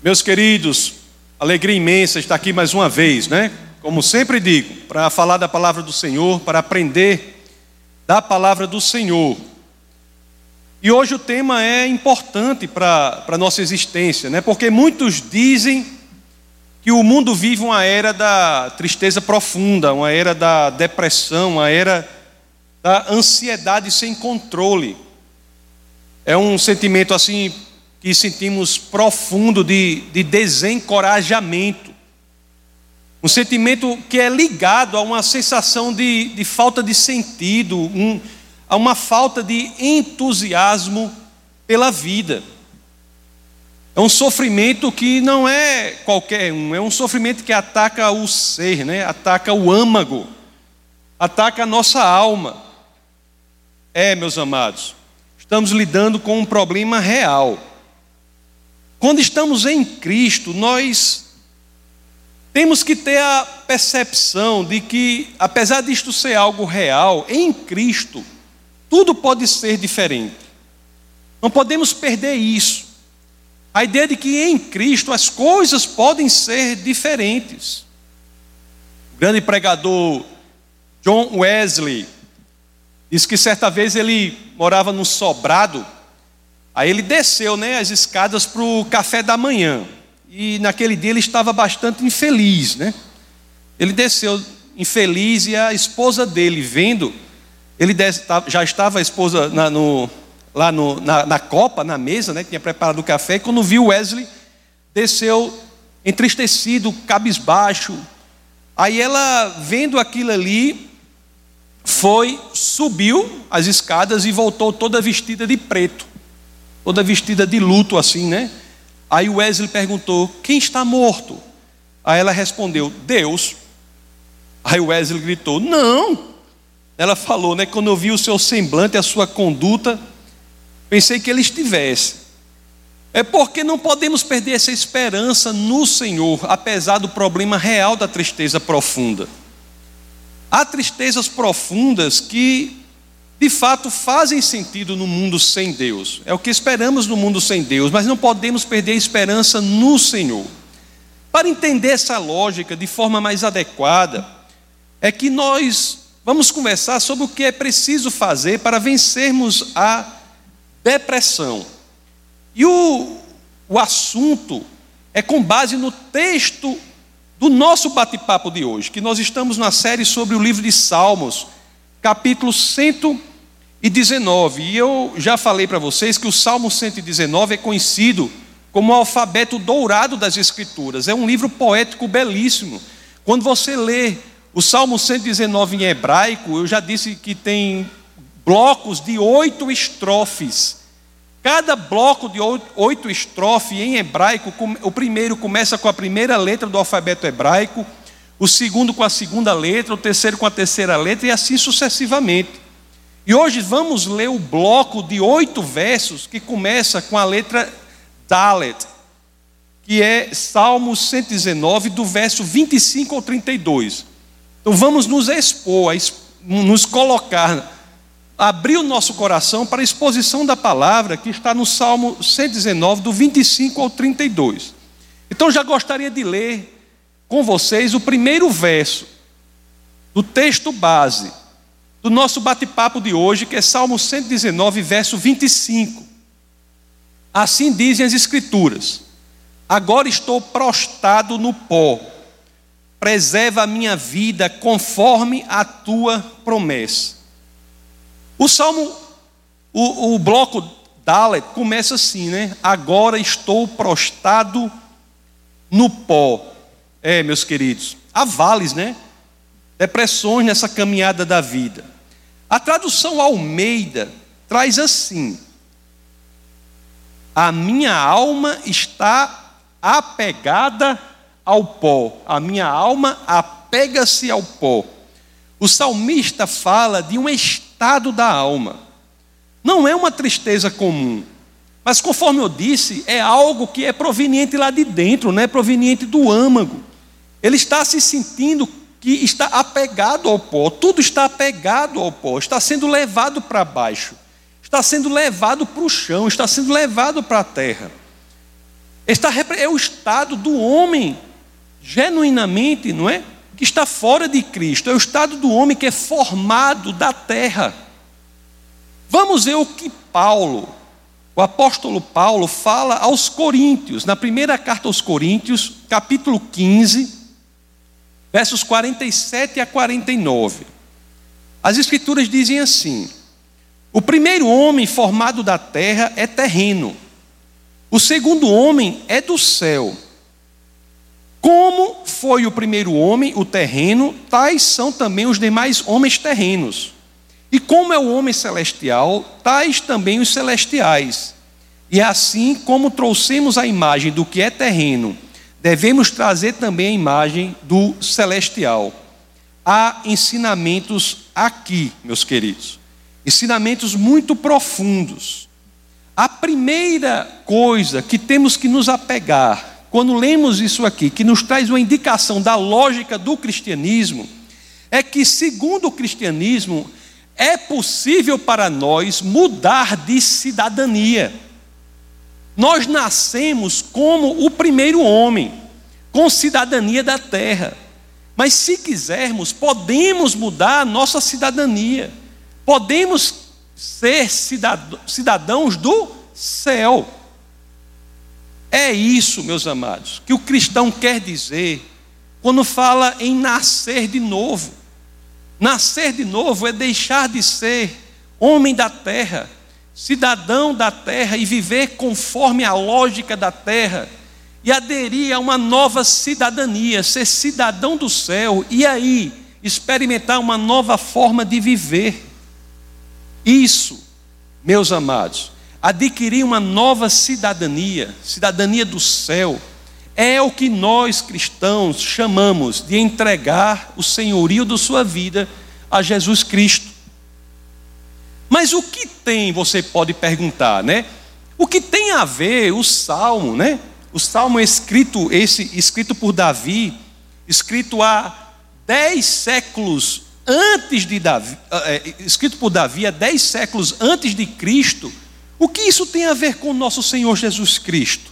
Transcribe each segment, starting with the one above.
Meus queridos, alegria imensa estar aqui mais uma vez, né? Como sempre digo, para falar da palavra do Senhor, para aprender da palavra do Senhor. E hoje o tema é importante para a nossa existência, né? Porque muitos dizem que o mundo vive uma era da tristeza profunda, uma era da depressão, uma era da ansiedade sem controle. É um sentimento assim que sentimos profundo de, de desencorajamento. Um sentimento que é ligado a uma sensação de, de falta de sentido, um, a uma falta de entusiasmo pela vida. É um sofrimento que não é qualquer um, é um sofrimento que ataca o ser, né? ataca o âmago, ataca a nossa alma. É, meus amados, estamos lidando com um problema real. Quando estamos em Cristo, nós temos que ter a percepção de que, apesar disto ser algo real, em Cristo, tudo pode ser diferente. Não podemos perder isso. A ideia de que em Cristo as coisas podem ser diferentes. O grande pregador John Wesley diz que certa vez ele morava num sobrado Aí ele desceu né, as escadas para o café da manhã. E naquele dia ele estava bastante infeliz. Né? Ele desceu infeliz e a esposa dele, vendo, ele já estava a esposa na, no, lá no, na, na, copa, na mesa, né, que tinha preparado o café, e quando viu Wesley, desceu entristecido, cabisbaixo. Aí ela, vendo aquilo ali, foi, subiu as escadas e voltou toda vestida de preto toda vestida de luto assim, né? Aí Wesley perguntou: Quem está morto? Aí ela respondeu: Deus. Aí Wesley gritou: Não. Ela falou, né? Quando eu vi o seu semblante, a sua conduta, pensei que ele estivesse. É porque não podemos perder essa esperança no Senhor, apesar do problema real da tristeza profunda. Há tristezas profundas que de fato fazem sentido no mundo sem Deus. É o que esperamos no mundo sem Deus, mas não podemos perder a esperança no Senhor. Para entender essa lógica de forma mais adequada, é que nós vamos conversar sobre o que é preciso fazer para vencermos a depressão. E o, o assunto é com base no texto do nosso bate-papo de hoje, que nós estamos na série sobre o livro de Salmos, capítulo 100 e 19. E eu já falei para vocês que o Salmo 119 é conhecido como o alfabeto dourado das Escrituras. É um livro poético belíssimo. Quando você lê o Salmo 119 em hebraico, eu já disse que tem blocos de oito estrofes. Cada bloco de oito estrofes em hebraico, o primeiro começa com a primeira letra do alfabeto hebraico, o segundo com a segunda letra, o terceiro com a terceira letra e assim sucessivamente. E hoje vamos ler o bloco de oito versos que começa com a letra Dalet, que é Salmo 119, do verso 25 ao 32. Então vamos nos expor, nos colocar, abrir o nosso coração para a exposição da palavra que está no Salmo 119, do 25 ao 32. Então já gostaria de ler com vocês o primeiro verso do texto base do nosso bate-papo de hoje, que é Salmo 119, verso 25. Assim dizem as Escrituras: Agora estou prostrado no pó, preserva a minha vida conforme a tua promessa. O salmo, o, o bloco Dalet começa assim, né? Agora estou prostrado no pó. É, meus queridos, há vales, né? Depressões nessa caminhada da vida. A tradução Almeida traz assim: A minha alma está apegada ao pó, a minha alma apega-se ao pó. O salmista fala de um estado da alma. Não é uma tristeza comum, mas conforme eu disse, é algo que é proveniente lá de dentro, não é proveniente do âmago. Ele está se sentindo que está apegado ao pó, tudo está apegado ao pó, está sendo levado para baixo, está sendo levado para o chão, está sendo levado para a terra. Está, é o estado do homem, genuinamente, não é? Que está fora de Cristo. É o estado do homem que é formado da terra. Vamos ver o que Paulo, o apóstolo Paulo, fala aos Coríntios, na primeira carta aos Coríntios, capítulo 15, versos 47 a 49. As Escrituras dizem assim: O primeiro homem formado da terra é terreno o segundo homem é do céu. Como foi o primeiro homem, o terreno, tais são também os demais homens terrenos. E como é o homem celestial, tais também os celestiais. E assim como trouxemos a imagem do que é terreno, devemos trazer também a imagem do celestial. Há ensinamentos aqui, meus queridos, ensinamentos muito profundos a primeira coisa que temos que nos apegar, quando lemos isso aqui, que nos traz uma indicação da lógica do cristianismo, é que, segundo o cristianismo, é possível para nós mudar de cidadania. Nós nascemos como o primeiro homem, com cidadania da terra. Mas se quisermos, podemos mudar nossa cidadania. Podemos ser cidadãos do céu. É isso, meus amados, que o cristão quer dizer quando fala em nascer de novo. Nascer de novo é deixar de ser homem da terra, cidadão da terra e viver conforme a lógica da terra e aderir a uma nova cidadania, ser cidadão do céu e aí experimentar uma nova forma de viver. Isso, meus amados, adquirir uma nova cidadania, cidadania do céu, é o que nós cristãos chamamos de entregar o senhorio da sua vida a Jesus Cristo. Mas o que tem, você pode perguntar, né? O que tem a ver o salmo, né? O salmo escrito esse escrito por Davi, escrito há dez séculos antes de Davi, é, escrito por Davi há dez séculos antes de Cristo, o que isso tem a ver com o nosso Senhor Jesus Cristo?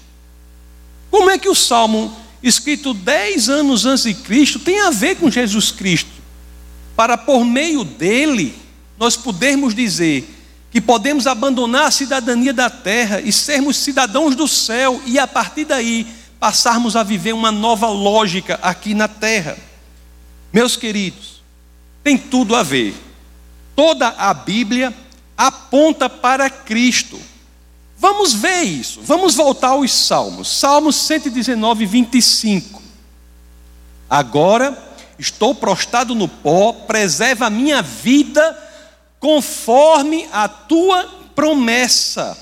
Como é que o Salmo, escrito dez anos antes de Cristo, tem a ver com Jesus Cristo? Para por meio dele, nós podermos dizer que podemos abandonar a cidadania da terra e sermos cidadãos do céu, e a partir daí passarmos a viver uma nova lógica aqui na terra. Meus queridos, tem tudo a ver. Toda a Bíblia aponta para Cristo. Vamos ver isso. Vamos voltar aos Salmos. Salmos 119, 25. Agora estou prostrado no pó, preserva a minha vida conforme a tua promessa.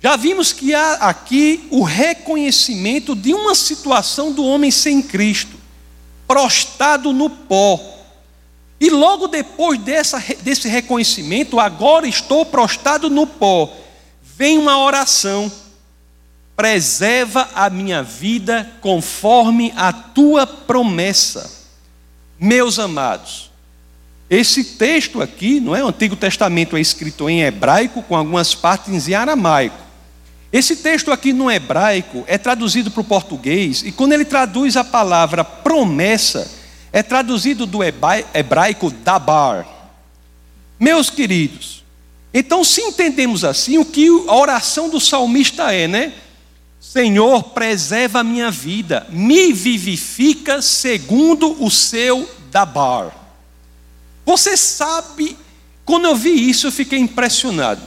Já vimos que há aqui o reconhecimento de uma situação do homem sem Cristo, prostrado no pó. E logo depois dessa, desse reconhecimento, agora estou prostrado no pó, vem uma oração: preserva a minha vida conforme a tua promessa. Meus amados, esse texto aqui, não é? O Antigo Testamento é escrito em hebraico, com algumas partes em aramaico. Esse texto aqui no hebraico é traduzido para o português, e quando ele traduz a palavra promessa, é traduzido do hebraico dabar. Meus queridos, então se entendemos assim, o que a oração do salmista é, né? Senhor, preserva a minha vida, me vivifica segundo o seu dabar. Você sabe, quando eu vi isso, eu fiquei impressionado.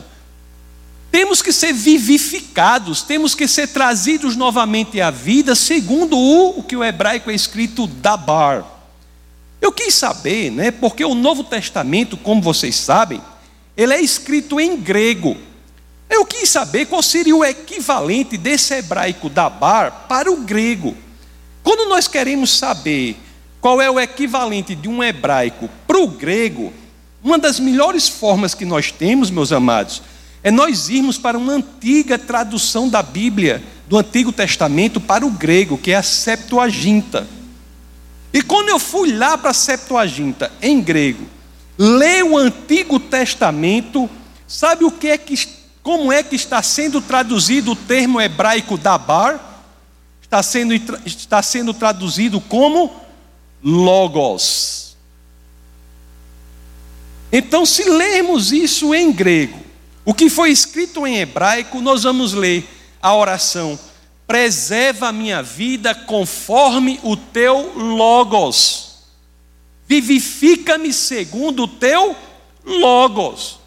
Temos que ser vivificados, temos que ser trazidos novamente à vida, segundo o, o que o hebraico é escrito dabar. Eu quis saber, né, porque o Novo Testamento, como vocês sabem, ele é escrito em grego. Eu quis saber qual seria o equivalente desse hebraico dabar para o grego. Quando nós queremos saber qual é o equivalente de um hebraico para o grego, uma das melhores formas que nós temos, meus amados, é nós irmos para uma antiga tradução da Bíblia, do Antigo Testamento, para o grego, que é a Septuaginta. E quando eu fui lá para a Septuaginta, em grego, ler o Antigo Testamento, sabe o que é que como é que está sendo traduzido o termo hebraico dabar? Está sendo, está sendo traduzido como logos. Então, se lermos isso em grego, o que foi escrito em hebraico, nós vamos ler a oração: preserva a minha vida conforme o teu logos, vivifica-me segundo o teu logos.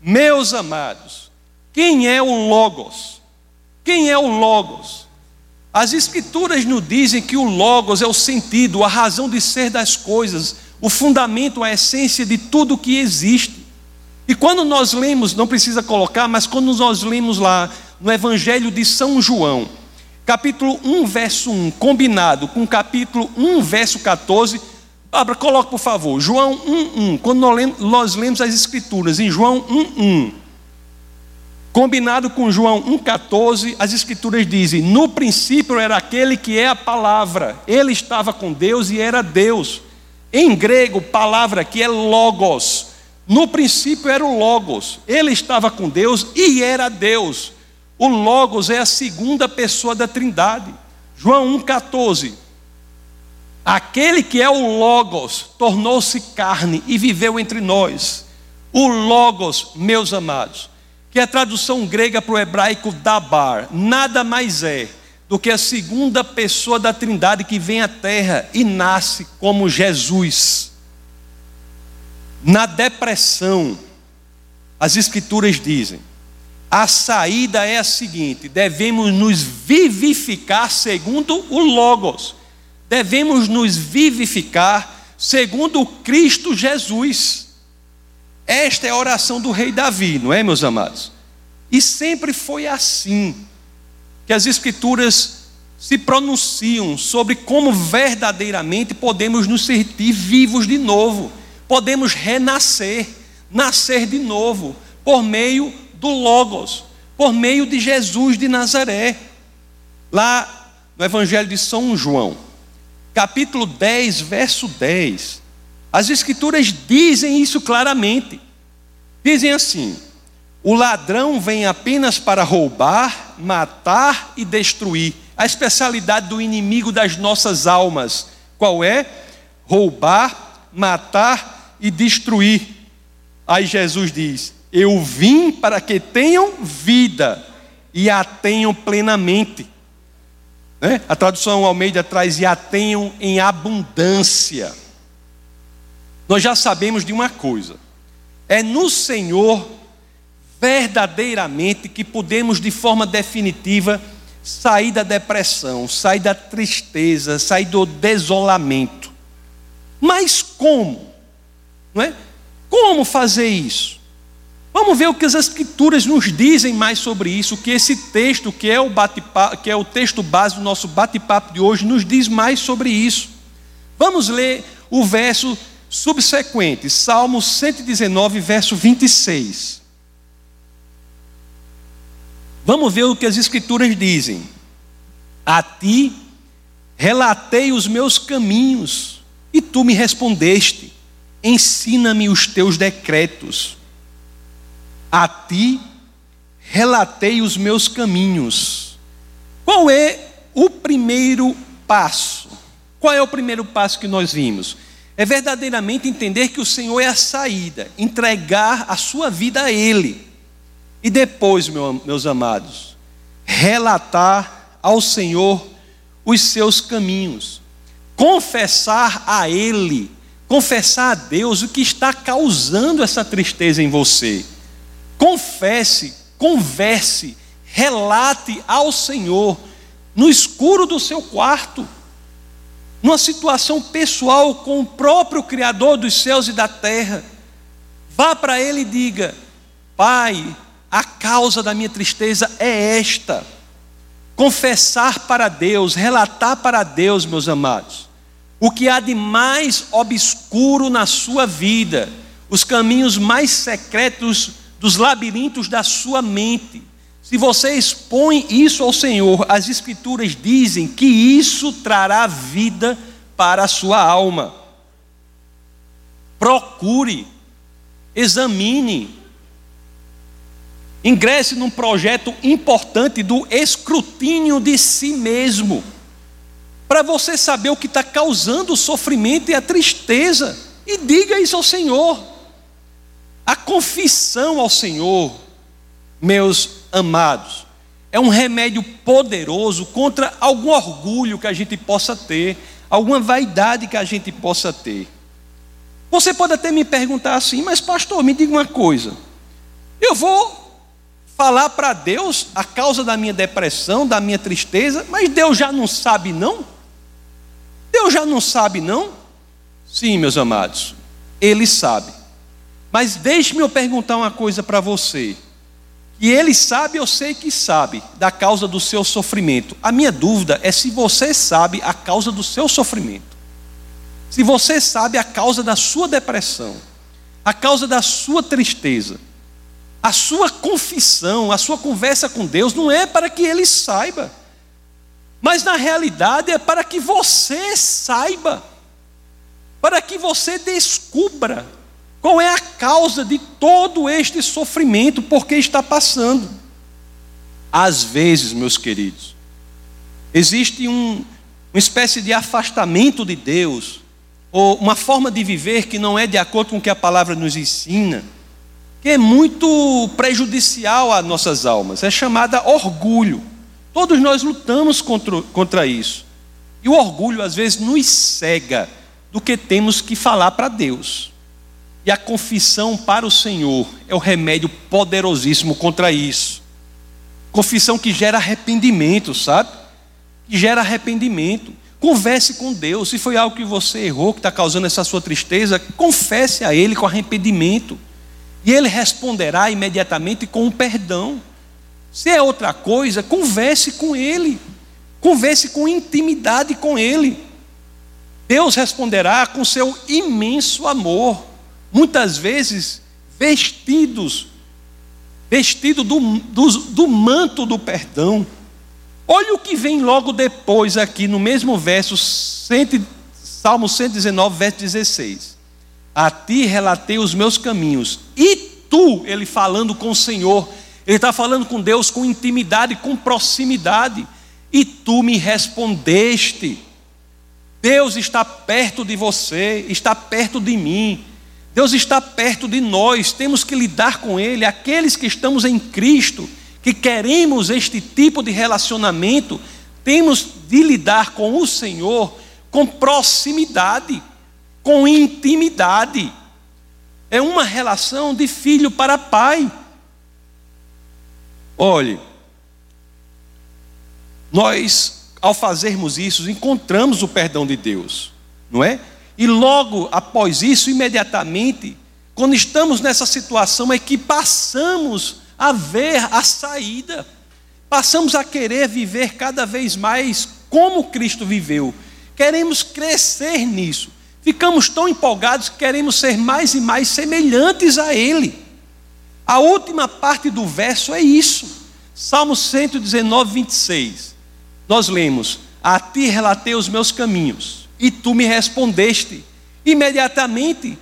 Meus amados, quem é o logos? Quem é o logos? As escrituras nos dizem que o logos é o sentido, a razão de ser das coisas, o fundamento, a essência de tudo que existe. E quando nós lemos, não precisa colocar, mas quando nós lemos lá no Evangelho de São João, capítulo 1, verso 1, combinado com capítulo 1, verso 14, Abra, coloque por favor, João 1, 1. Quando nós lemos as Escrituras em João 1, 1, combinado com João 1,14, as Escrituras dizem: No princípio era aquele que é a palavra, ele estava com Deus e era Deus. Em grego, palavra aqui é logos. No princípio era o Logos, ele estava com Deus e era Deus. O Logos é a segunda pessoa da Trindade. João 1,14. Aquele que é o Logos tornou-se carne e viveu entre nós. O Logos, meus amados, que a tradução grega para o hebraico dabar, nada mais é do que a segunda pessoa da Trindade que vem à terra e nasce como Jesus. Na depressão, as Escrituras dizem: a saída é a seguinte: devemos nos vivificar segundo o Logos, devemos nos vivificar segundo Cristo Jesus. Esta é a oração do rei Davi, não é, meus amados? E sempre foi assim que as Escrituras se pronunciam sobre como verdadeiramente podemos nos sentir vivos de novo podemos renascer, nascer de novo, por meio do Logos, por meio de Jesus de Nazaré. Lá no Evangelho de São João, capítulo 10, verso 10, as Escrituras dizem isso claramente. Dizem assim: o ladrão vem apenas para roubar, matar e destruir. A especialidade do inimigo das nossas almas, qual é? Roubar, matar e destruir. Aí Jesus diz: Eu vim para que tenham vida e a tenham plenamente. Né? A tradução Almeida traz e a tenham em abundância. Nós já sabemos de uma coisa: é no Senhor verdadeiramente que podemos, de forma definitiva, sair da depressão, sair da tristeza, sair do desolamento. Mas como? Não é? Como fazer isso? Vamos ver o que as escrituras nos dizem mais sobre isso, o que esse texto, que é o que é o texto base do nosso bate-papo de hoje, nos diz mais sobre isso. Vamos ler o verso subsequente, Salmo 119, verso 26. Vamos ver o que as escrituras dizem. A ti relatei os meus caminhos, e tu me respondeste ensina-me os teus decretos. A ti relatei os meus caminhos. Qual é o primeiro passo? Qual é o primeiro passo que nós vimos? É verdadeiramente entender que o Senhor é a saída, entregar a sua vida a Ele. E depois, meus amados, relatar ao Senhor os seus caminhos, confessar a Ele confessar a Deus o que está causando essa tristeza em você. Confesse, converse, relate ao Senhor no escuro do seu quarto, numa situação pessoal com o próprio Criador dos céus e da terra. Vá para Ele e diga: Pai, a causa da minha tristeza é esta. Confessar para Deus, relatar para Deus, meus amados o que há de mais obscuro na sua vida, os caminhos mais secretos dos labirintos da sua mente. Se você expõe isso ao Senhor, as Escrituras dizem que isso trará vida para a sua alma. Procure, examine. Ingresse num projeto importante do escrutínio de si mesmo, para você saber o que está causando o sofrimento e a tristeza, e diga isso ao Senhor. A confissão ao Senhor, meus amados, é um remédio poderoso contra algum orgulho que a gente possa ter, alguma vaidade que a gente possa ter. Você pode até me perguntar assim, mas pastor, me diga uma coisa. Eu vou falar para Deus a causa da minha depressão, da minha tristeza, mas Deus já não sabe, não? Deus já não sabe, não? Sim, meus amados, Ele sabe. Mas deixe-me eu perguntar uma coisa para você. Que Ele sabe, eu sei que sabe, da causa do seu sofrimento. A minha dúvida é se você sabe a causa do seu sofrimento. Se você sabe a causa da sua depressão, a causa da sua tristeza. A sua confissão, a sua conversa com Deus não é para que ele saiba, mas na realidade é para que você saiba, para que você descubra qual é a causa de todo este sofrimento, por que está passando. Às vezes, meus queridos, existe um, uma espécie de afastamento de Deus, ou uma forma de viver que não é de acordo com o que a palavra nos ensina que é muito prejudicial às nossas almas, é chamada orgulho. Todos nós lutamos contra, contra isso. E o orgulho às vezes nos cega do que temos que falar para Deus. E a confissão para o Senhor é o remédio poderosíssimo contra isso. Confissão que gera arrependimento, sabe? Que gera arrependimento. Converse com Deus. Se foi algo que você errou, que está causando essa sua tristeza, confesse a Ele com arrependimento. E ele responderá imediatamente com um perdão. Se é outra coisa, converse com ele. Converse com intimidade com ele. Deus responderá com seu imenso amor. Muitas vezes vestidos, vestido do, do, do manto do perdão. Olha o que vem logo depois aqui no mesmo verso, Salmo 119, verso 16. A ti relatei os meus caminhos, e tu, ele falando com o Senhor, ele está falando com Deus com intimidade, com proximidade, e tu me respondeste. Deus está perto de você, está perto de mim. Deus está perto de nós, temos que lidar com Ele. Aqueles que estamos em Cristo, que queremos este tipo de relacionamento, temos de lidar com o Senhor com proximidade com intimidade. É uma relação de filho para pai. Olhe, nós, ao fazermos isso, encontramos o perdão de Deus, não é? E logo após isso, imediatamente, quando estamos nessa situação, é que passamos a ver a saída, passamos a querer viver cada vez mais como Cristo viveu, queremos crescer nisso. Ficamos tão empolgados que queremos ser mais e mais semelhantes a Ele. A última parte do verso é isso. Salmo 119, 26. Nós lemos: A ti relatei os meus caminhos, e tu me respondeste. Imediatamente,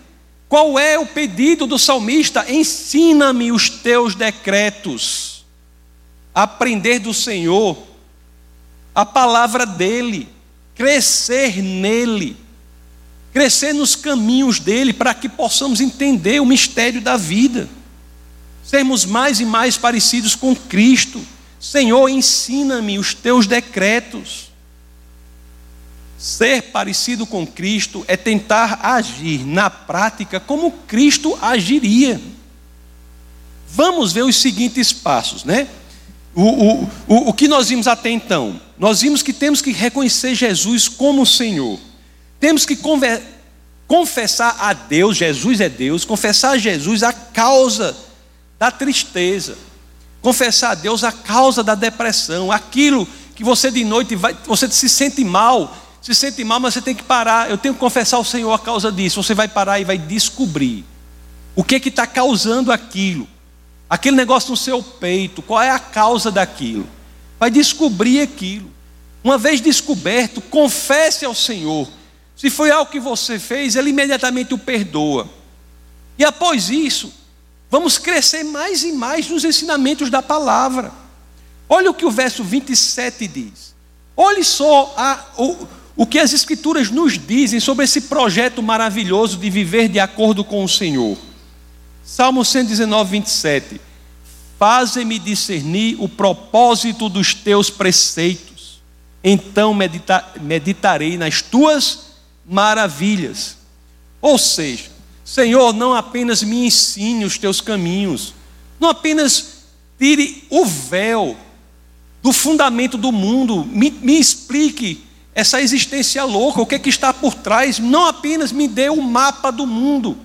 qual é o pedido do salmista? Ensina-me os teus decretos. Aprender do Senhor, a palavra dEle, crescer nele crescer nos caminhos dele para que possamos entender o mistério da vida, sermos mais e mais parecidos com Cristo. Senhor, ensina-me os teus decretos. Ser parecido com Cristo é tentar agir na prática como Cristo agiria. Vamos ver os seguintes passos, né? O, o, o, o que nós vimos até então? Nós vimos que temos que reconhecer Jesus como Senhor. Temos que confessar a Deus, Jesus é Deus, confessar a Jesus a causa da tristeza, confessar a Deus a causa da depressão, aquilo que você de noite vai, você se sente mal, se sente mal, mas você tem que parar. Eu tenho que confessar ao Senhor a causa disso. Você vai parar e vai descobrir o que que está causando aquilo, aquele negócio no seu peito, qual é a causa daquilo. Vai descobrir aquilo. Uma vez descoberto, confesse ao Senhor se foi algo que você fez, ele imediatamente o perdoa. E após isso, vamos crescer mais e mais nos ensinamentos da palavra. Olha o que o verso 27 diz. Olhe só a, o, o que as Escrituras nos dizem sobre esse projeto maravilhoso de viver de acordo com o Senhor. Salmo 119, 27. Faze-me discernir o propósito dos teus preceitos, então medita meditarei nas tuas maravilhas. Ou seja, Senhor, não apenas me ensine os teus caminhos, não apenas tire o véu do fundamento do mundo, me, me explique essa existência louca, o que, é que está por trás, não apenas me dê o um mapa do mundo,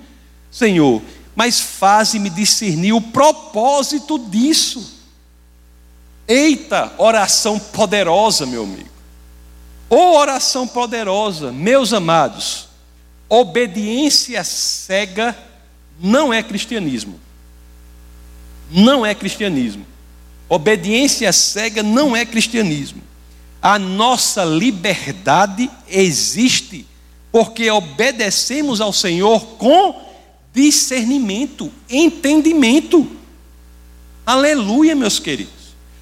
Senhor, mas faze-me discernir o propósito disso. Eita, oração poderosa, meu amigo. Ô oração poderosa, meus amados, obediência cega não é cristianismo. Não é cristianismo. Obediência cega não é cristianismo. A nossa liberdade existe porque obedecemos ao Senhor com discernimento, entendimento. Aleluia, meus queridos.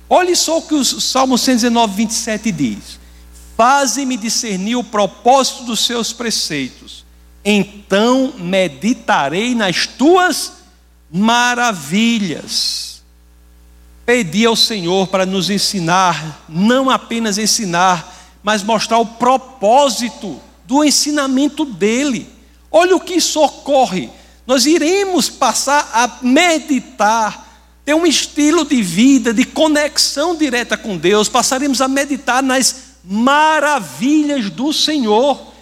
Olhe só o que o Salmo 119, 27 diz: Faze-me discernir o propósito dos seus preceitos, então meditarei nas tuas maravilhas pedir ao Senhor para nos ensinar, não apenas ensinar, mas mostrar o propósito do ensinamento dele. Olha o que isso ocorre. Nós iremos passar a meditar, ter um estilo de vida, de conexão direta com Deus, passaremos a meditar nas maravilhas do Senhor.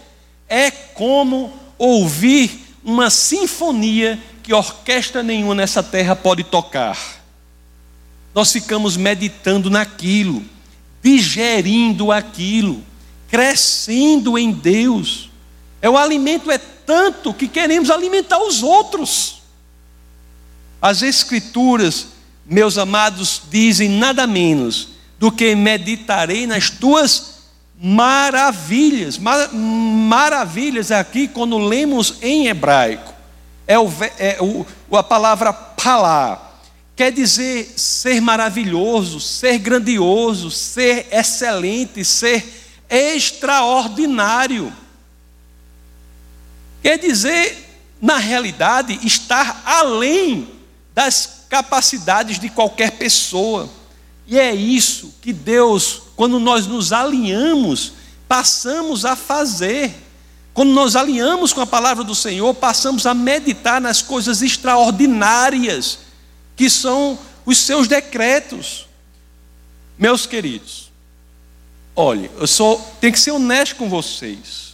É como ouvir uma sinfonia que orquestra nenhuma nessa terra pode tocar nós ficamos meditando naquilo, digerindo aquilo, crescendo em Deus. É o alimento é tanto que queremos alimentar os outros. As escrituras, meus amados, dizem nada menos do que meditarei nas tuas maravilhas. Mar maravilhas aqui, quando lemos em hebraico, é, o, é o, a palavra palá quer dizer ser maravilhoso, ser grandioso, ser excelente, ser extraordinário. Quer dizer, na realidade, estar além das capacidades de qualquer pessoa. E é isso que Deus, quando nós nos alinhamos, passamos a fazer. Quando nós alinhamos com a palavra do Senhor, passamos a meditar nas coisas extraordinárias que são os seus decretos. Meus queridos, olhe, eu sou, tenho que ser honesto com vocês.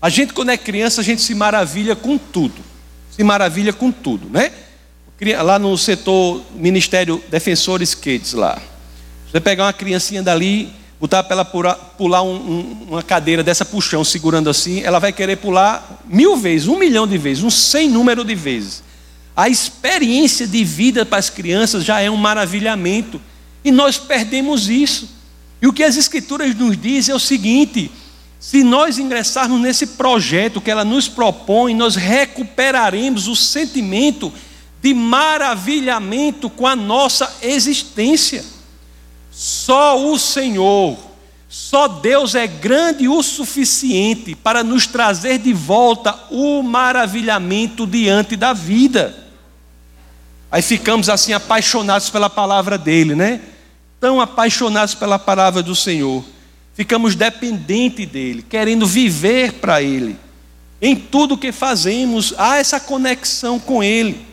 A gente, quando é criança, a gente se maravilha com tudo. Se maravilha com tudo, né? Lá no setor Ministério Defensores Kids lá. Você pegar uma criancinha dali, botar para ela pular, pular um, um, uma cadeira dessa puxão, segurando assim, ela vai querer pular mil vezes, um milhão de vezes, um sem número de vezes. A experiência de vida para as crianças já é um maravilhamento. E nós perdemos isso. E o que as Escrituras nos dizem é o seguinte: se nós ingressarmos nesse projeto que ela nos propõe, nós recuperaremos o sentimento de maravilhamento com a nossa existência. Só o Senhor, só Deus é grande o suficiente para nos trazer de volta o maravilhamento diante da vida. Aí ficamos assim apaixonados pela palavra dele, né? Tão apaixonados pela palavra do Senhor. Ficamos dependentes dele, querendo viver para ele. Em tudo que fazemos, há essa conexão com ele.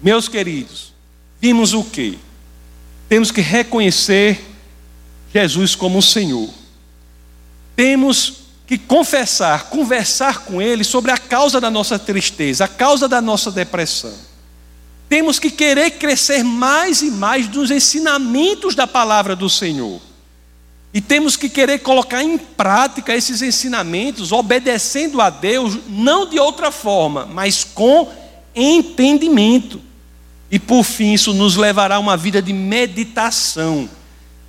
Meus queridos, vimos o que? Temos que reconhecer Jesus como o Senhor. Temos que confessar, conversar com Ele sobre a causa da nossa tristeza, a causa da nossa depressão. Temos que querer crescer mais e mais nos ensinamentos da palavra do Senhor. E temos que querer colocar em prática esses ensinamentos, obedecendo a Deus, não de outra forma, mas com entendimento. E por fim, isso nos levará a uma vida de meditação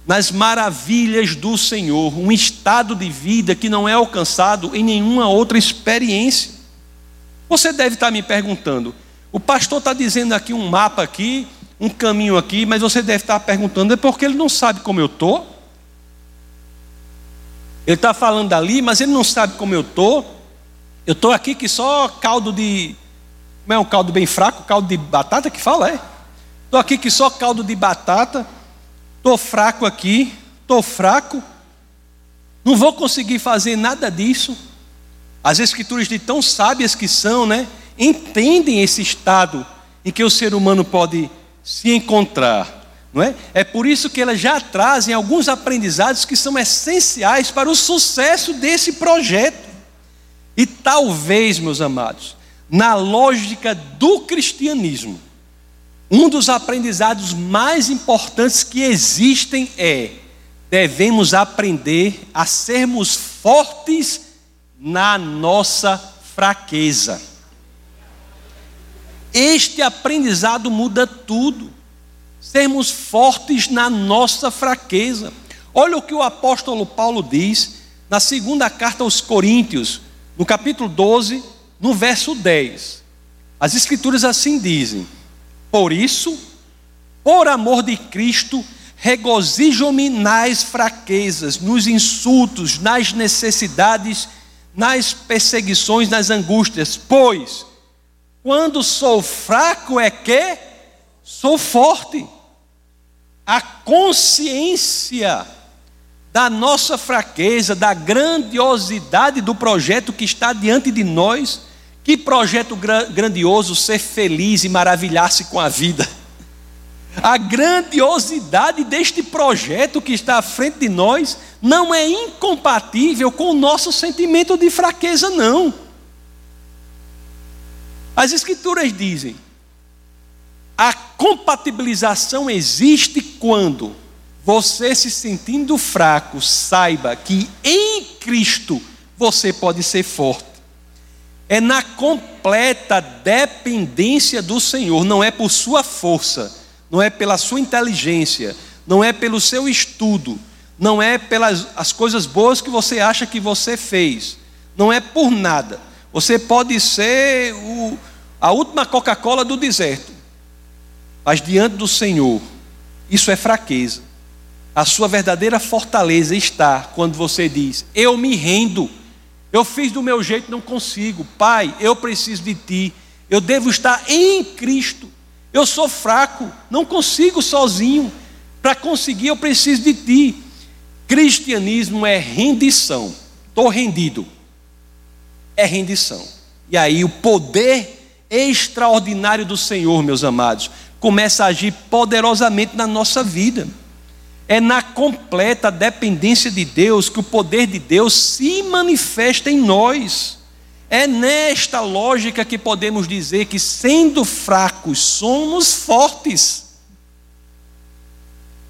nas maravilhas do Senhor, um estado de vida que não é alcançado em nenhuma outra experiência. Você deve estar me perguntando, O pastor está dizendo aqui um mapa aqui, um caminho aqui, mas você deve estar perguntando, é porque ele não sabe como eu estou? Ele está falando ali, mas ele não sabe como eu estou. Eu estou aqui que só caldo de. Como é um caldo bem fraco? Caldo de batata que fala, é? Estou aqui que só caldo de batata. Estou fraco aqui. Estou fraco. Não vou conseguir fazer nada disso. As escrituras de tão sábias que são, né? Entendem esse estado em que o ser humano pode se encontrar. Não é? é por isso que elas já trazem alguns aprendizados que são essenciais para o sucesso desse projeto. E talvez, meus amados, na lógica do cristianismo, um dos aprendizados mais importantes que existem é devemos aprender a sermos fortes na nossa fraqueza. Este aprendizado muda tudo. Sermos fortes na nossa fraqueza. Olha o que o apóstolo Paulo diz na segunda carta aos Coríntios, no capítulo 12, no verso 10. As escrituras assim dizem: Por isso, por amor de Cristo, regozijo-me nas fraquezas, nos insultos, nas necessidades, nas perseguições, nas angústias, pois quando sou fraco é que sou forte. A consciência da nossa fraqueza, da grandiosidade do projeto que está diante de nós, que projeto grandioso ser feliz e maravilhar-se com a vida. A grandiosidade deste projeto que está à frente de nós não é incompatível com o nosso sentimento de fraqueza, não. As Escrituras dizem: a compatibilização existe quando você se sentindo fraco, saiba que em Cristo você pode ser forte. É na completa dependência do Senhor, não é por sua força não é pela sua inteligência, não é pelo seu estudo, não é pelas as coisas boas que você acha que você fez, não é por nada. Você pode ser o, a última Coca-Cola do deserto, mas diante do Senhor, isso é fraqueza. A sua verdadeira fortaleza está quando você diz: Eu me rendo, eu fiz do meu jeito, não consigo. Pai, eu preciso de Ti, eu devo estar em Cristo. Eu sou fraco, não consigo sozinho. Para conseguir, eu preciso de ti. Cristianismo é rendição. Estou rendido. É rendição. E aí o poder extraordinário do Senhor, meus amados, começa a agir poderosamente na nossa vida. É na completa dependência de Deus que o poder de Deus se manifesta em nós. É nesta lógica que podemos dizer que, sendo fracos, somos fortes.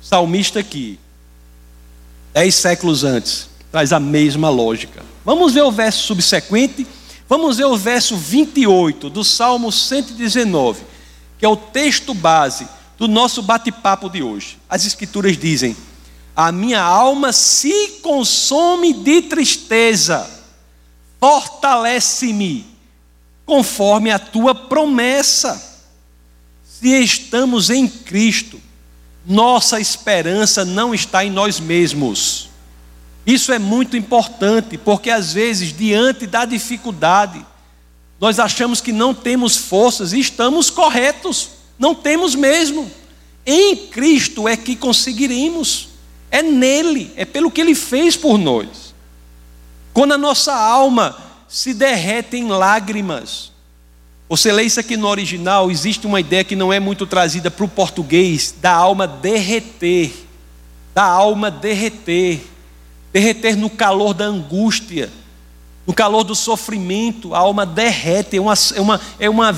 Salmista aqui, dez séculos antes, traz a mesma lógica. Vamos ver o verso subsequente. Vamos ver o verso 28 do Salmo 119, que é o texto base do nosso bate-papo de hoje. As Escrituras dizem: A minha alma se consome de tristeza fortalece-me conforme a tua promessa. Se estamos em Cristo, nossa esperança não está em nós mesmos. Isso é muito importante, porque às vezes, diante da dificuldade, nós achamos que não temos forças e estamos corretos, não temos mesmo. Em Cristo é que conseguiremos, é nele, é pelo que ele fez por nós. Quando a nossa alma se derrete em lágrimas. Você lê isso aqui no original, existe uma ideia que não é muito trazida para o português, da alma derreter. Da alma derreter. Derreter no calor da angústia, no calor do sofrimento, a alma derrete, é uma, é uma, é uma,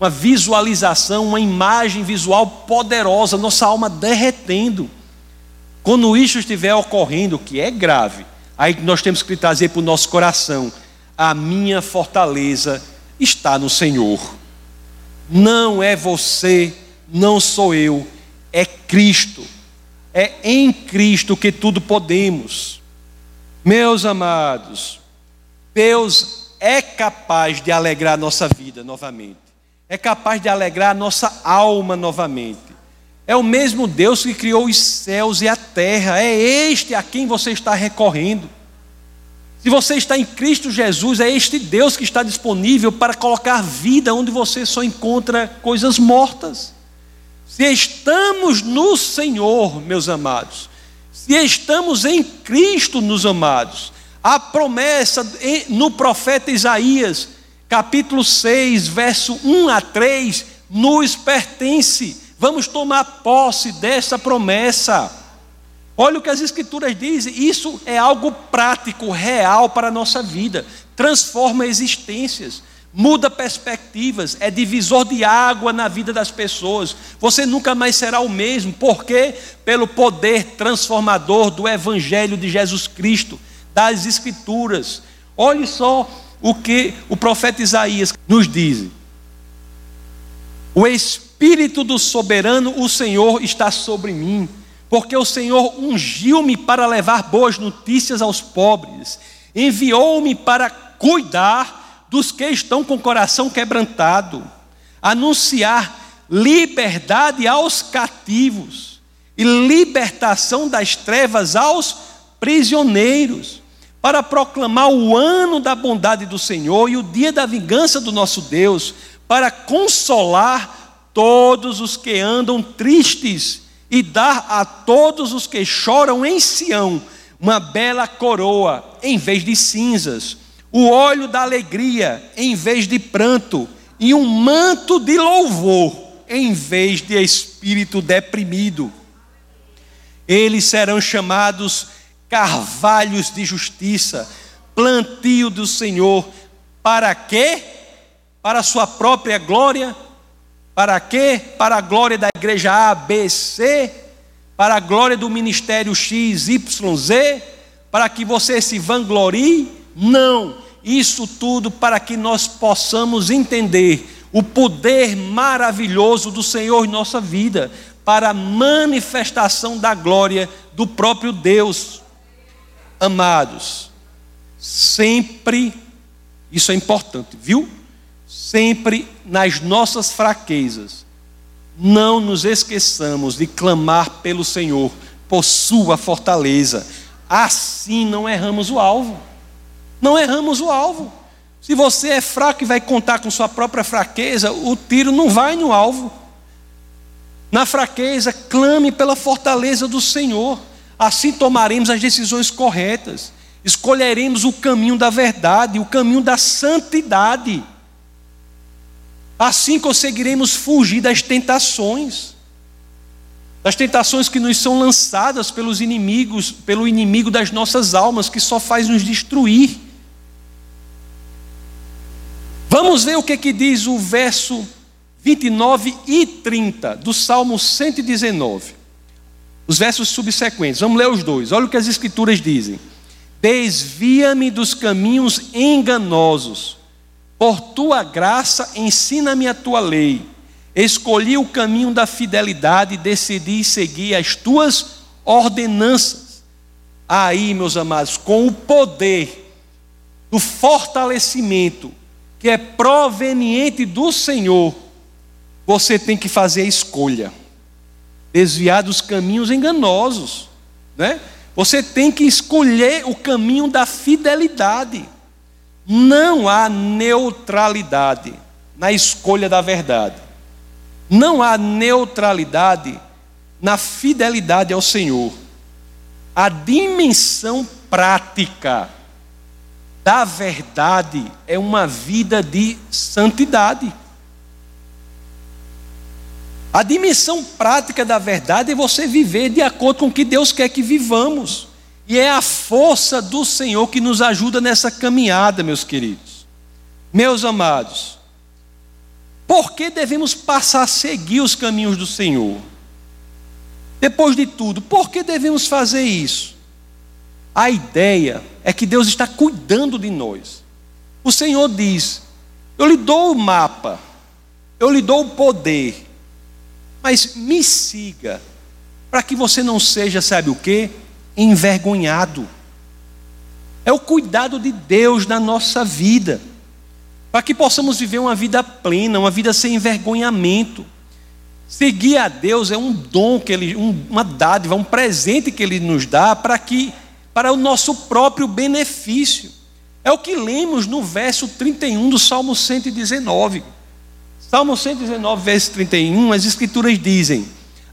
uma visualização, uma imagem visual poderosa, nossa alma derretendo. Quando isso estiver ocorrendo, que é grave, Aí nós temos que trazer para o nosso coração: a minha fortaleza está no Senhor. Não é você, não sou eu, é Cristo. É em Cristo que tudo podemos. Meus amados, Deus é capaz de alegrar nossa vida novamente. é capaz de alegrar a nossa alma novamente. É o mesmo Deus que criou os céus e a terra, é este a quem você está recorrendo. Se você está em Cristo Jesus, é este Deus que está disponível para colocar vida onde você só encontra coisas mortas. Se estamos no Senhor, meus amados, se estamos em Cristo, nos amados, a promessa no profeta Isaías, capítulo 6, verso 1 a 3, nos pertence. Vamos tomar posse dessa promessa. Olha o que as Escrituras dizem, isso é algo prático, real para a nossa vida, transforma existências, muda perspectivas, é divisor de água na vida das pessoas. Você nunca mais será o mesmo, porque pelo poder transformador do Evangelho de Jesus Cristo, das Escrituras. Olhe só o que o profeta Isaías nos diz. O Espírito do soberano, o Senhor, está sobre mim porque o Senhor ungiu-me para levar boas notícias aos pobres, enviou-me para cuidar dos que estão com o coração quebrantado, anunciar liberdade aos cativos e libertação das trevas aos prisioneiros, para proclamar o ano da bondade do Senhor e o dia da vingança do nosso Deus, para consolar todos os que andam tristes e dar a todos os que choram em Sião uma bela coroa em vez de cinzas, o óleo da alegria em vez de pranto, e um manto de louvor em vez de espírito deprimido. Eles serão chamados carvalhos de justiça, plantio do Senhor, para quê? Para a sua própria glória para quê? Para a glória da igreja A, B, C, para a glória do ministério X, Y, Z, para que você se vanglorie? Não. Isso tudo para que nós possamos entender o poder maravilhoso do Senhor em nossa vida, para a manifestação da glória do próprio Deus. Amados, sempre, isso é importante, viu? sempre nas nossas fraquezas, não nos esqueçamos de clamar pelo Senhor por sua fortaleza. Assim não erramos o alvo. Não erramos o alvo. Se você é fraco e vai contar com sua própria fraqueza, o tiro não vai no alvo. Na fraqueza, clame pela fortaleza do Senhor. Assim tomaremos as decisões corretas. Escolheremos o caminho da verdade, o caminho da santidade. Assim conseguiremos fugir das tentações, das tentações que nos são lançadas pelos inimigos, pelo inimigo das nossas almas, que só faz nos destruir. Vamos ver o que, que diz o verso 29 e 30 do Salmo 119. Os versos subsequentes. Vamos ler os dois. Olha o que as Escrituras dizem. Desvia-me dos caminhos enganosos por tua graça, ensina-me a tua lei. Escolhi o caminho da fidelidade e decidi seguir as tuas ordenanças. Aí, meus amados, com o poder do fortalecimento que é proveniente do Senhor, você tem que fazer a escolha. Desviar dos caminhos enganosos, né? Você tem que escolher o caminho da fidelidade. Não há neutralidade na escolha da verdade. Não há neutralidade na fidelidade ao Senhor. A dimensão prática da verdade é uma vida de santidade. A dimensão prática da verdade é você viver de acordo com o que Deus quer que vivamos. E é a força do Senhor que nos ajuda nessa caminhada, meus queridos. Meus amados, por que devemos passar a seguir os caminhos do Senhor? Depois de tudo, por que devemos fazer isso? A ideia é que Deus está cuidando de nós. O Senhor diz: Eu lhe dou o mapa, eu lhe dou o poder, mas me siga, para que você não seja, sabe o que? envergonhado. É o cuidado de Deus na nossa vida. para que possamos viver uma vida plena, uma vida sem envergonhamento. Seguir a Deus é um dom que ele, uma dádiva, um presente que ele nos dá para que para o nosso próprio benefício. É o que lemos no verso 31 do Salmo 119. Salmo 119, verso 31, as escrituras dizem: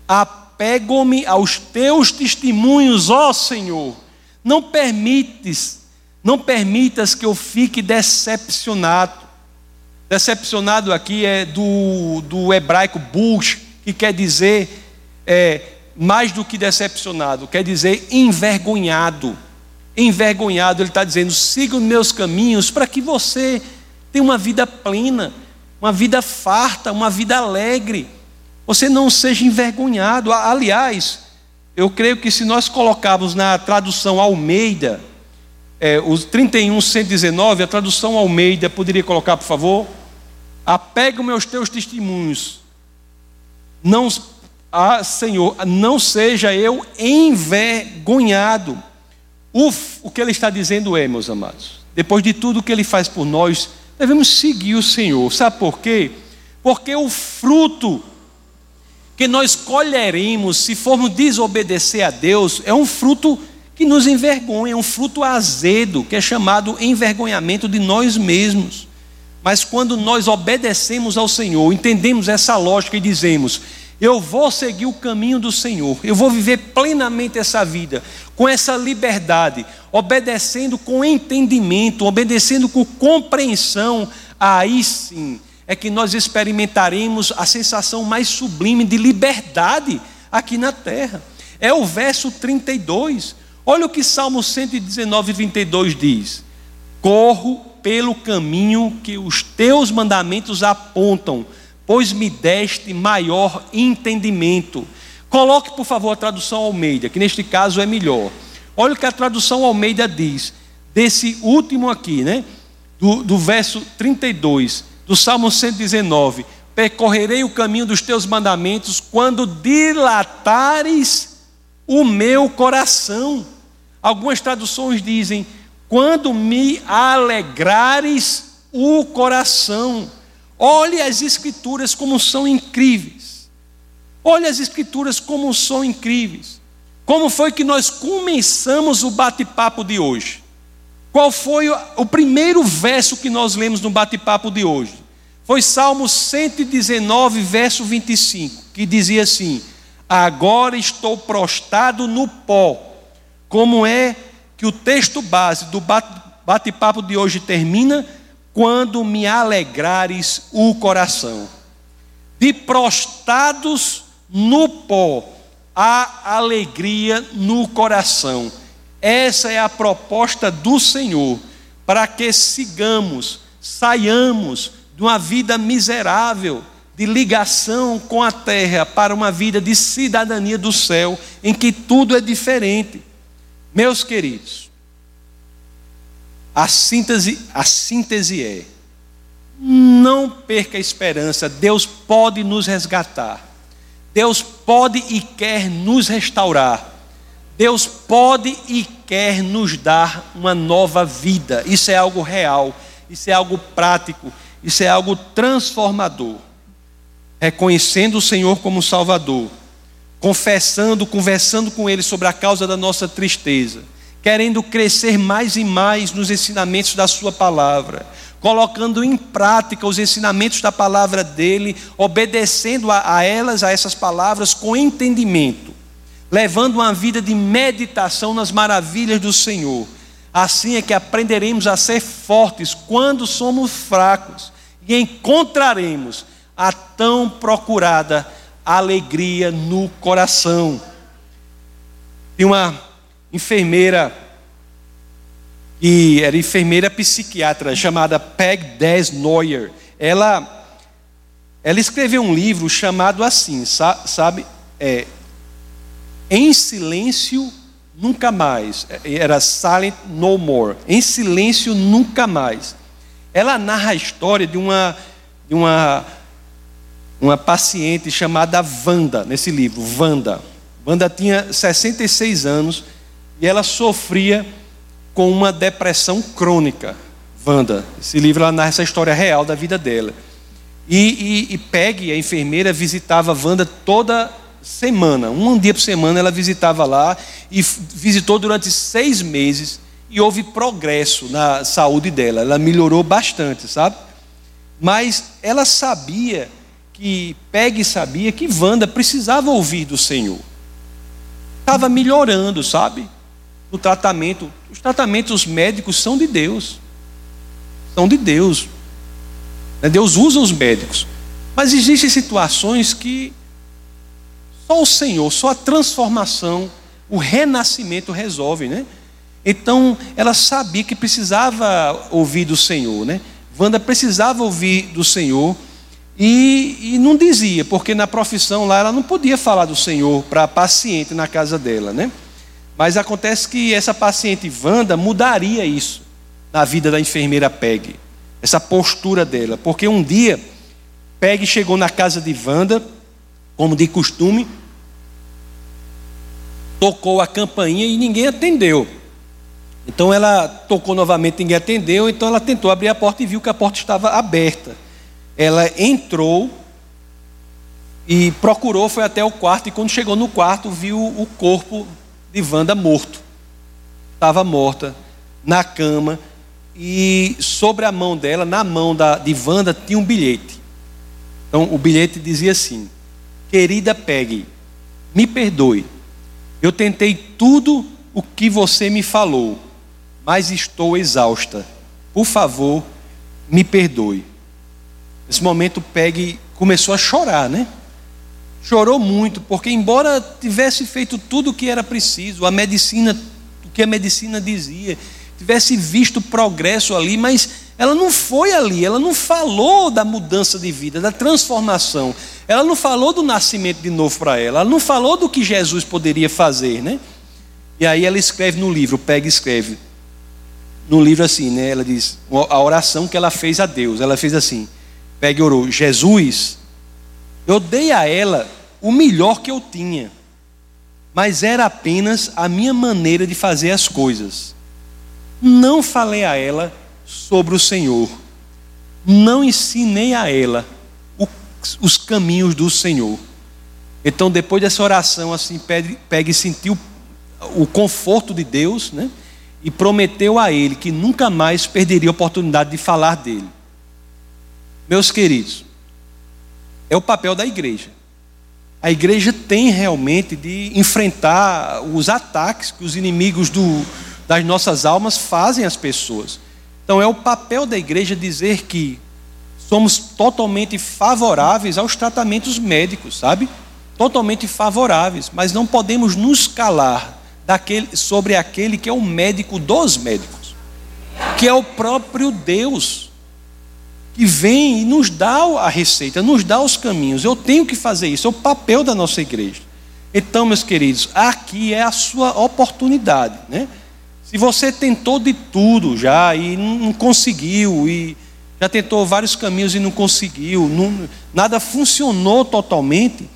Apego-me aos teus testemunhos, ó Senhor. Não permites, não permitas que eu fique decepcionado. Decepcionado aqui é do, do hebraico bush, que quer dizer é, mais do que decepcionado, quer dizer envergonhado. Envergonhado, ele está dizendo: siga os meus caminhos para que você tenha uma vida plena, uma vida farta, uma vida alegre. Você não seja envergonhado. Aliás, eu creio que se nós colocarmos na tradução Almeida, é, os 31, 119, a tradução Almeida, poderia colocar, por favor? Apega-me aos teus testemunhos. Não, ah, Senhor, não seja eu envergonhado. Uf, o que ele está dizendo é, meus amados, depois de tudo que ele faz por nós, devemos seguir o Senhor. Sabe por quê? Porque o fruto que nós colheremos se formos desobedecer a Deus é um fruto que nos envergonha, é um fruto azedo, que é chamado envergonhamento de nós mesmos. Mas quando nós obedecemos ao Senhor, entendemos essa lógica e dizemos: eu vou seguir o caminho do Senhor, eu vou viver plenamente essa vida, com essa liberdade, obedecendo com entendimento, obedecendo com compreensão, aí sim é que nós experimentaremos a sensação mais sublime de liberdade aqui na terra. É o verso 32. Olha o que Salmo 119, 32 diz: Corro pelo caminho que os teus mandamentos apontam, pois me deste maior entendimento. Coloque, por favor, a tradução Almeida, que neste caso é melhor. Olha o que a tradução Almeida diz, desse último aqui, né? Do, do verso 32 do Salmo 119: Percorrerei o caminho dos teus mandamentos quando dilatares o meu coração. Algumas traduções dizem: quando me alegrares o coração. Olhe as Escrituras como são incríveis. Olhe as Escrituras como são incríveis. Como foi que nós começamos o bate-papo de hoje? Qual foi o primeiro verso que nós lemos no bate-papo de hoje? Foi Salmo 119, verso 25, que dizia assim: Agora estou prostrado no pó. Como é que o texto base do bate-papo de hoje termina? Quando me alegrares o coração. De prostrados no pó, há alegria no coração. Essa é a proposta do Senhor, para que sigamos, saiamos de uma vida miserável, de ligação com a terra, para uma vida de cidadania do céu, em que tudo é diferente. Meus queridos, a síntese, a síntese é: não perca a esperança, Deus pode nos resgatar, Deus pode e quer nos restaurar. Deus pode e quer nos dar uma nova vida. Isso é algo real, isso é algo prático, isso é algo transformador. Reconhecendo o Senhor como Salvador, confessando, conversando com Ele sobre a causa da nossa tristeza, querendo crescer mais e mais nos ensinamentos da Sua palavra, colocando em prática os ensinamentos da palavra dele, obedecendo a, a elas, a essas palavras, com entendimento levando uma vida de meditação nas maravilhas do Senhor. Assim é que aprenderemos a ser fortes quando somos fracos e encontraremos a tão procurada alegria no coração. Tem uma enfermeira que era enfermeira psiquiatra chamada Peg Des Neuer. Ela ela escreveu um livro chamado assim, sabe, é, em silêncio nunca mais. Era Silent No More. Em silêncio nunca mais. Ela narra a história de uma de uma uma paciente chamada Wanda nesse livro, Wanda. Wanda tinha 66 anos e ela sofria com uma depressão crônica. Wanda. Esse livro ela narra essa história real da vida dela. E, e, e Peg, a enfermeira, visitava Wanda toda semana. Um dia por semana ela visitava lá e visitou durante seis meses e houve progresso na saúde dela. Ela melhorou bastante, sabe? Mas ela sabia que, Peg sabia que Wanda precisava ouvir do Senhor. Estava melhorando, sabe? No tratamento. Os tratamentos médicos são de Deus. São de Deus. Né? Deus usa os médicos. Mas existem situações que só o Senhor, só a transformação, o renascimento resolve, né? Então, ela sabia que precisava ouvir do Senhor, né? Wanda precisava ouvir do Senhor e, e não dizia, porque na profissão lá ela não podia falar do Senhor para paciente na casa dela, né? Mas acontece que essa paciente Wanda mudaria isso na vida da enfermeira Peg essa postura dela. Porque um dia, Peg chegou na casa de Wanda, como de costume, tocou a campainha e ninguém atendeu. Então ela tocou novamente, ninguém atendeu, então ela tentou abrir a porta e viu que a porta estava aberta. Ela entrou e procurou, foi até o quarto, e quando chegou no quarto, viu o corpo de Wanda morto. Estava morta, na cama, e sobre a mão dela, na mão da, de Wanda, tinha um bilhete. Então o bilhete dizia assim: Querida Peggy, me perdoe. Eu tentei tudo o que você me falou, mas estou exausta. Por favor, me perdoe. Nesse momento, Peggy começou a chorar, né? Chorou muito, porque embora tivesse feito tudo o que era preciso, a medicina, o que a medicina dizia, tivesse visto progresso ali, mas ela não foi ali, ela não falou da mudança de vida, da transformação. Ela não falou do nascimento de novo para ela, ela não falou do que Jesus poderia fazer, né? E aí ela escreve no livro, pega e escreve. No livro assim, né? Ela diz a oração que ela fez a Deus. Ela fez assim: pega e orou, Jesus, eu dei a ela o melhor que eu tinha, mas era apenas a minha maneira de fazer as coisas. Não falei a ela sobre o Senhor. Não ensinei a ela os caminhos do Senhor. Então, depois dessa oração, assim, Pegue sentiu o conforto de Deus, né? E prometeu a ele que nunca mais perderia a oportunidade de falar dele. Meus queridos, é o papel da igreja. A igreja tem realmente de enfrentar os ataques que os inimigos do, das nossas almas fazem as pessoas. Então é o papel da igreja dizer que somos totalmente favoráveis aos tratamentos médicos, sabe? Totalmente favoráveis, mas não podemos nos calar daquele, sobre aquele que é o médico dos médicos, que é o próprio Deus, que vem e nos dá a receita, nos dá os caminhos. Eu tenho que fazer isso, é o papel da nossa igreja. Então, meus queridos, aqui é a sua oportunidade, né? Se você tentou de tudo já e não conseguiu, e já tentou vários caminhos e não conseguiu, não, nada funcionou totalmente,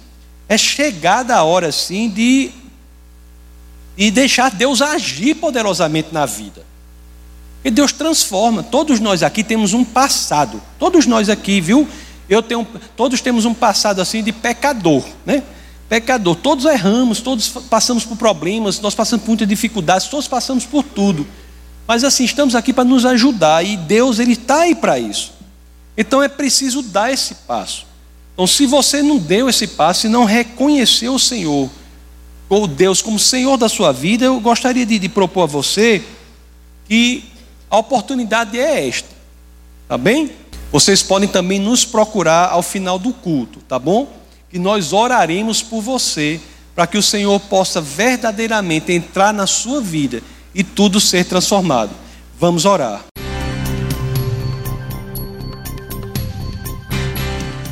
é chegada a hora sim de, de deixar Deus agir poderosamente na vida. Porque Deus transforma. Todos nós aqui temos um passado. Todos nós aqui, viu? Eu tenho, todos temos um passado assim de pecador, né? pecador. Todos erramos, todos passamos por problemas, nós passamos por muitas dificuldades, todos passamos por tudo. Mas assim, estamos aqui para nos ajudar e Deus ele está aí para isso. Então é preciso dar esse passo. Então, se você não deu esse passo e não reconheceu o Senhor, ou Deus como Senhor da sua vida, eu gostaria de, de propor a você que a oportunidade é esta, tá bem? Vocês podem também nos procurar ao final do culto, tá bom? que nós oraremos por você, para que o Senhor possa verdadeiramente entrar na sua vida e tudo ser transformado. Vamos orar.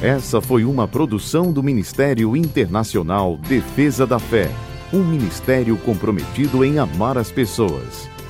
Essa foi uma produção do Ministério Internacional Defesa da Fé, um ministério comprometido em amar as pessoas,